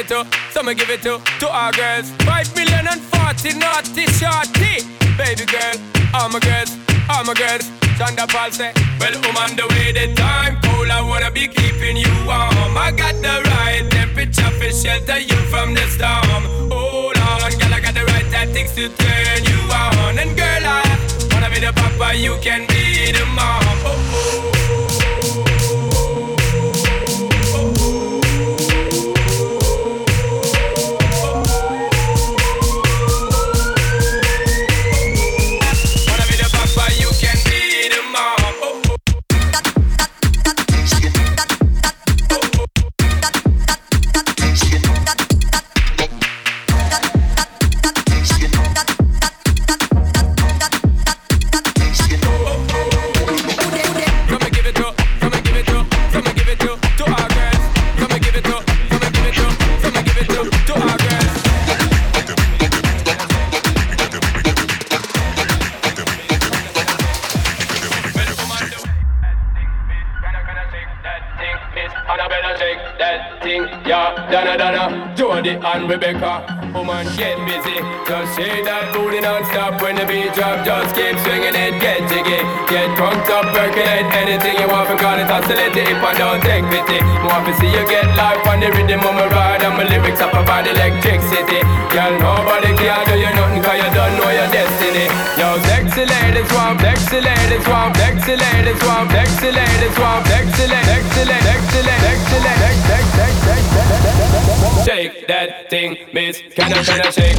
it to, some give it to, to our girls. Five million and forty naughty shorty. Baby girl, all my girls, all my girls. Sean da Paul say, Well, I'm on the way, the time cold. I wanna be keeping you warm. I got the right temperature for shelter you from the storm. Hold on, girl, I got the right tactics to turn you on. And girl, I wanna be the papa, you can be the mom. Oh, oh. and Rebecca. Woman, get busy. Just shake that booty non-stop when the beat drop. Just keep swinging it, get jiggy. Get drunk up, percolate anything you want. For call it oscillate if I don't take pity. Want to see you get life on the rhythm of my ride. And my lyrics up about electricity. Girl, nobody can do you nothing cause you don't know your destiny. Yo, sexy ladies want, sexy ladies want, sexy ladies want, sexy ladies want, sexy ladies, sexy ladies, sexy ladies, sexy ladies, sexy ladies, sexy ladies. Shake that thing, miss. Can I, can I shake?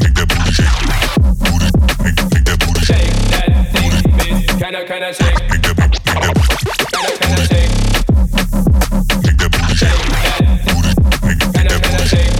Make that booty shake. Booty, Make that booty shake. Shake that thing, miss. Can I, can I shake? Make that, make that booty. Can I, can I shake? Make that booty shake. Booty, Make that booty. Can I, can I shake?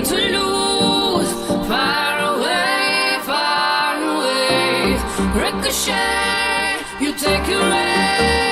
to lose. Far away, far away. Ricochet, you take your aim.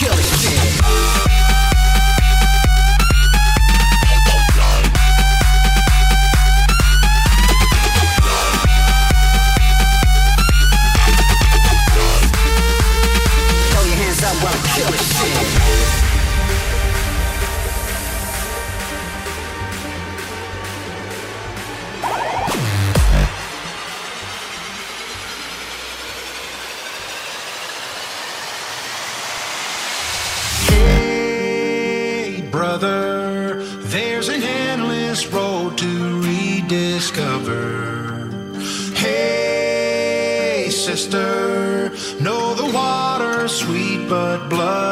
but blood.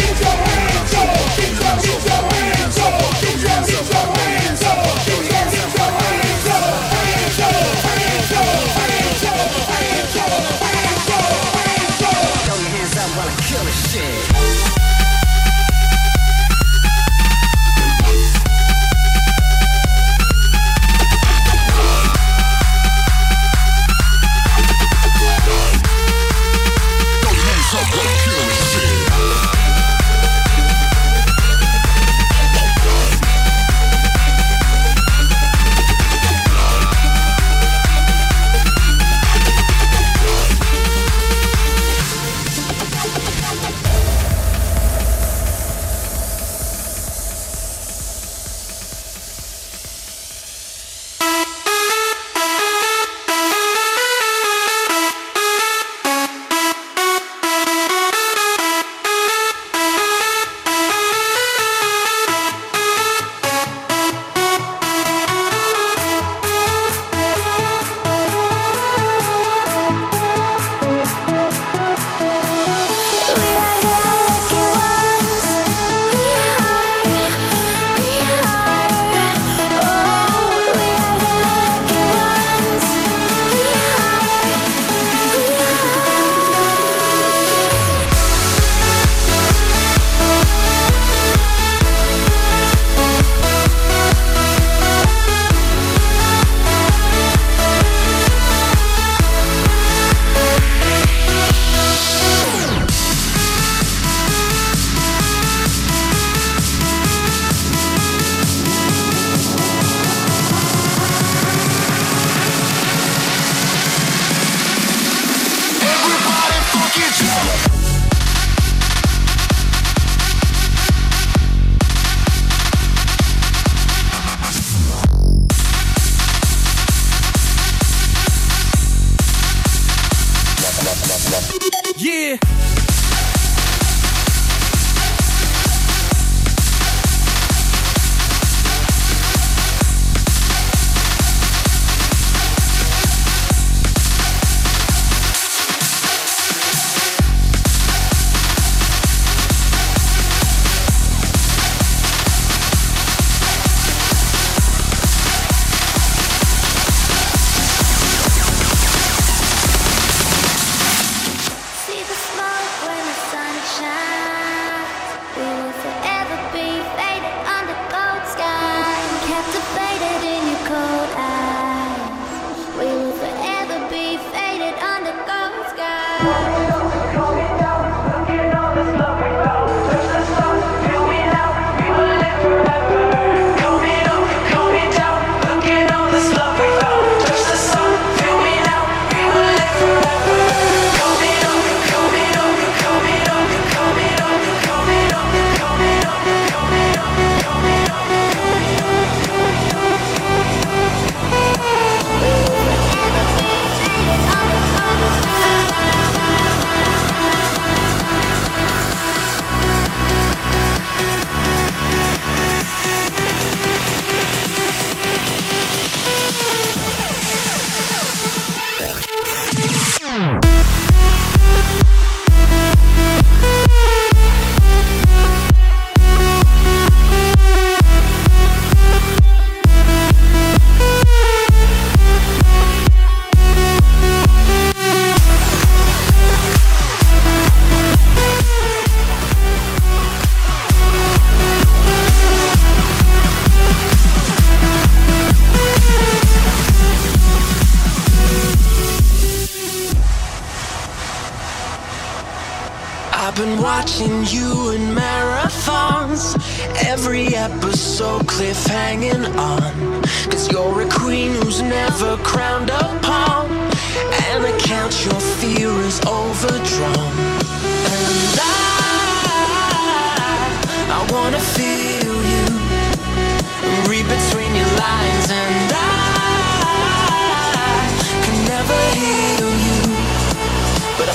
Get your hands up, get your, get your hands up.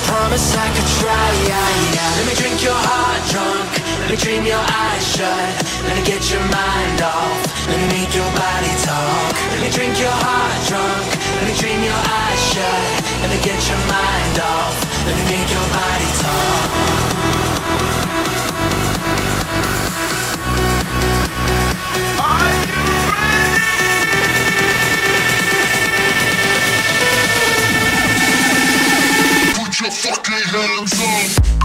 promise I could try. Let me drink your heart drunk. Let me dream your eyes shut. Let me get your mind off. Let me make your body talk. Let me drink your heart drunk. Let me dream your eyes shut. Let me get your mind off. Let me make your body talk. Fucking hands up.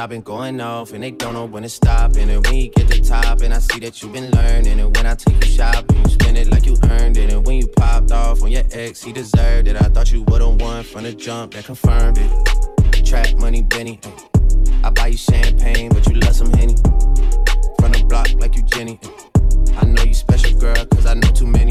I've been going off and they don't know when to stop. And when you get the top, and I see that you've been learning. And when I take you shopping, you spend it like you earned it. And when you popped off on your ex, he deserved it. I thought you would've won from the jump that confirmed it. Trap money, Benny. I buy you champagne, but you love some Henny. From the block like you Jenny. I know you special, girl, cause I know too many.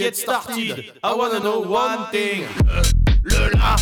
get started. I wanna know one thing. Euh, le la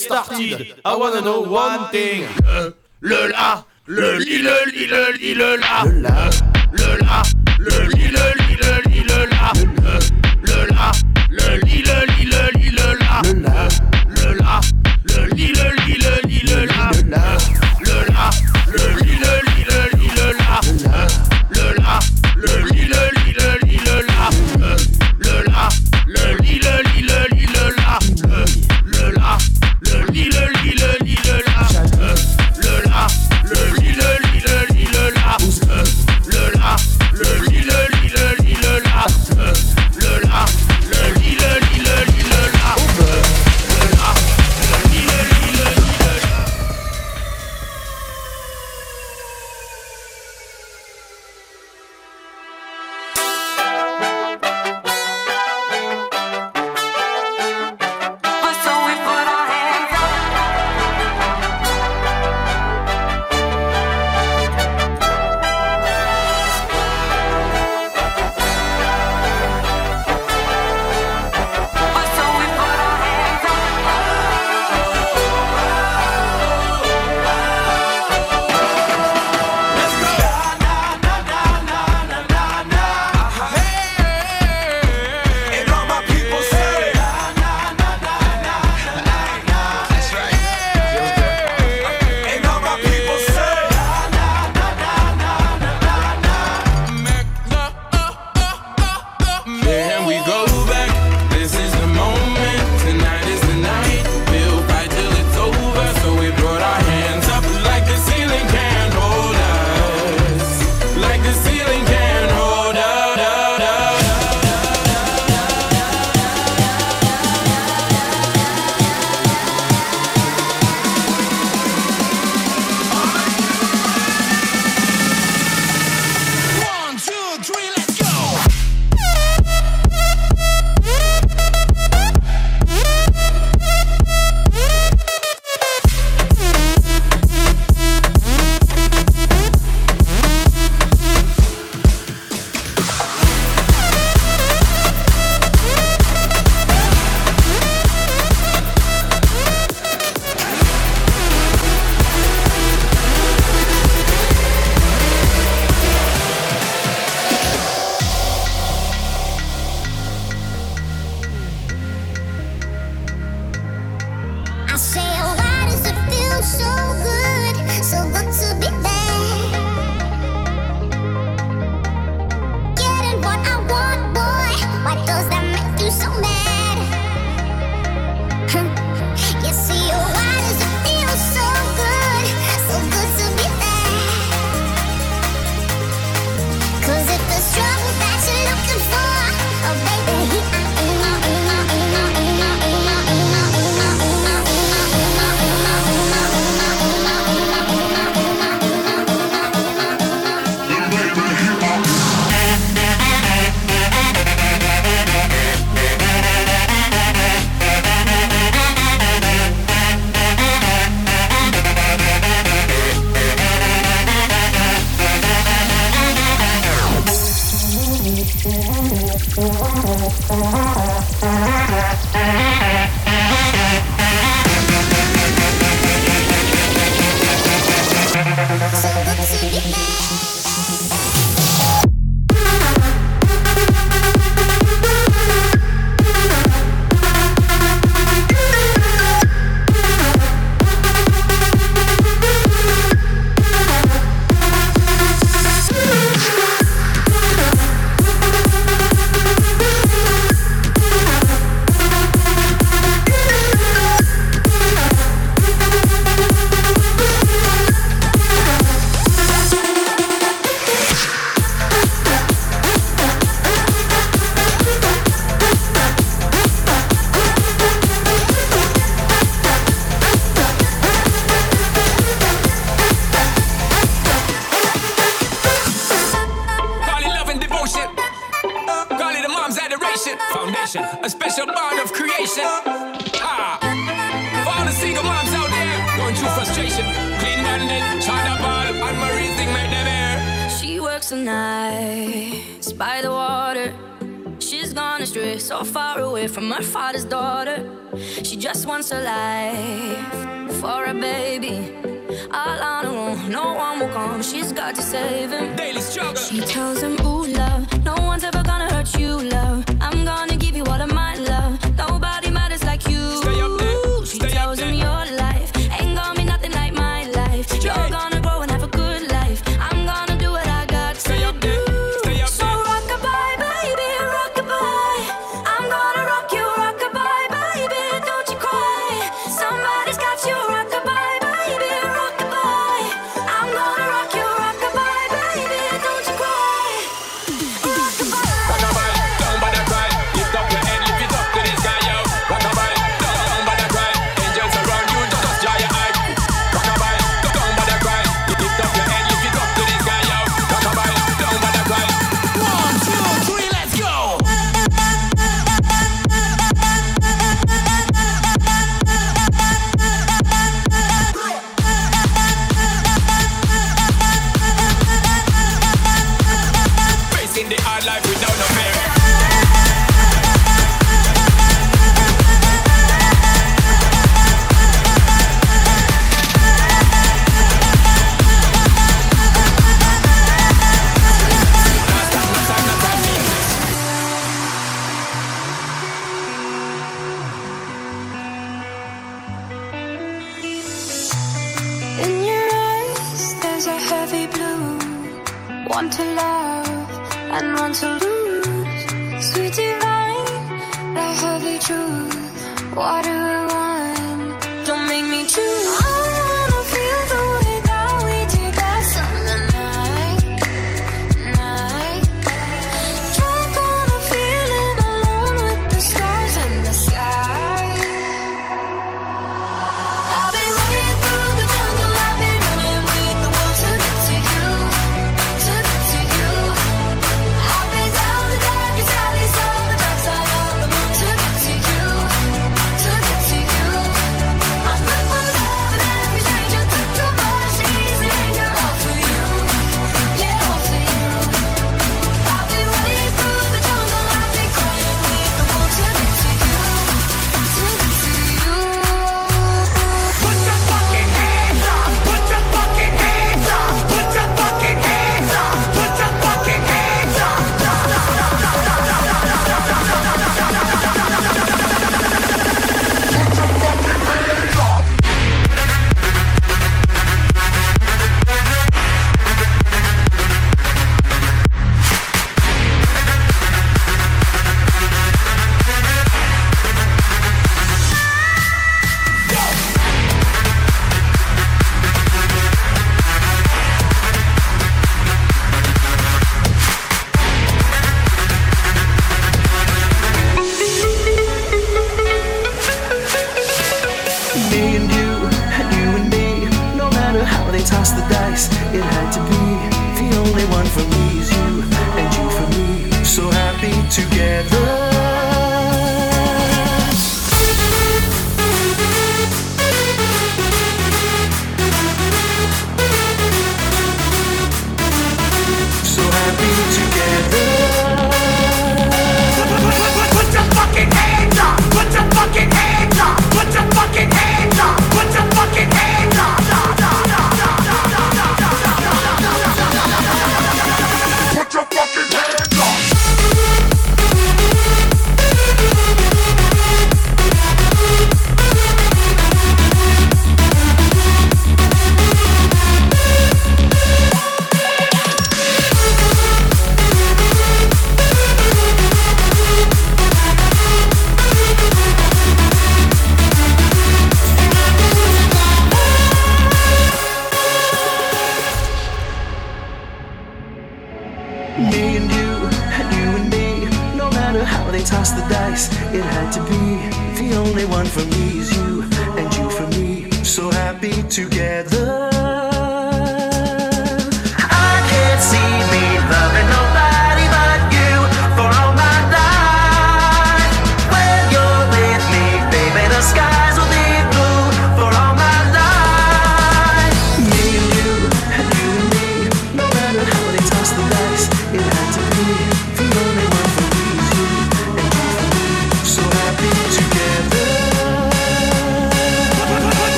started. I wanna know one thing. Euh, le la, le li, le li, le li, le la. Le la, euh, le la.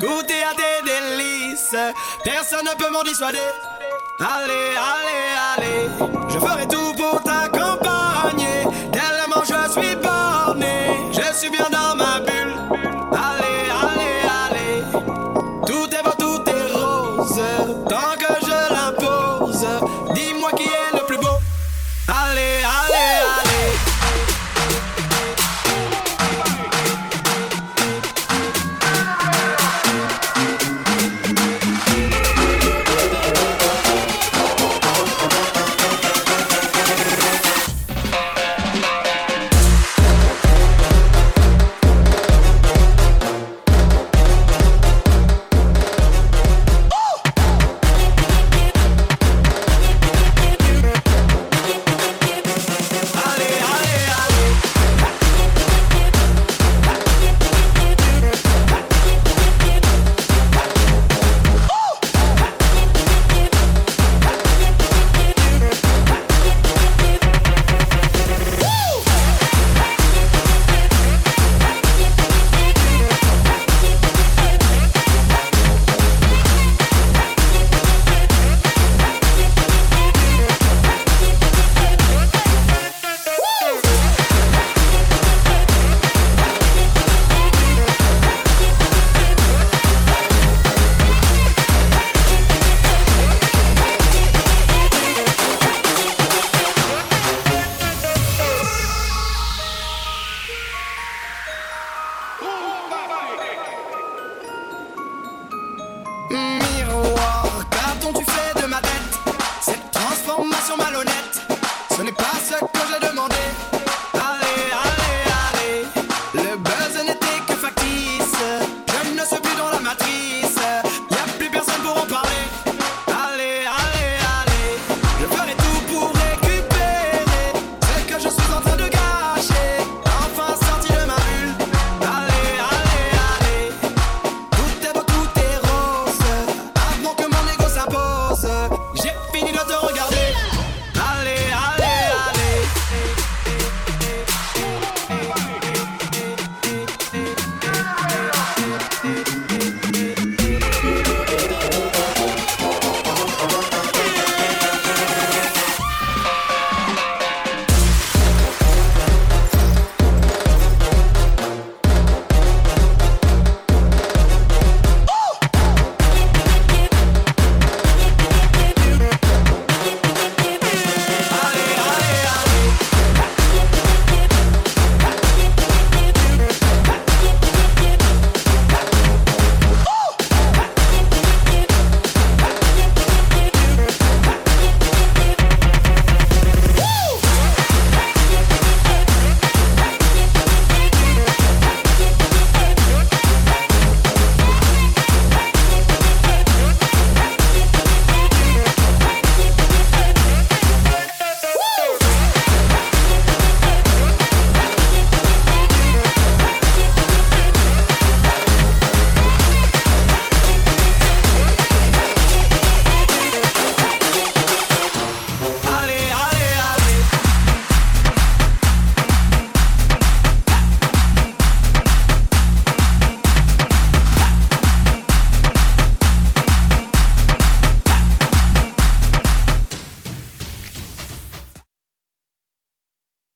goûter à tes délices, personne ne peut m'en dissuader. Allez, allez, allez, je ferai tout pour t'accompagner, tellement je suis borné, je suis bien dans ma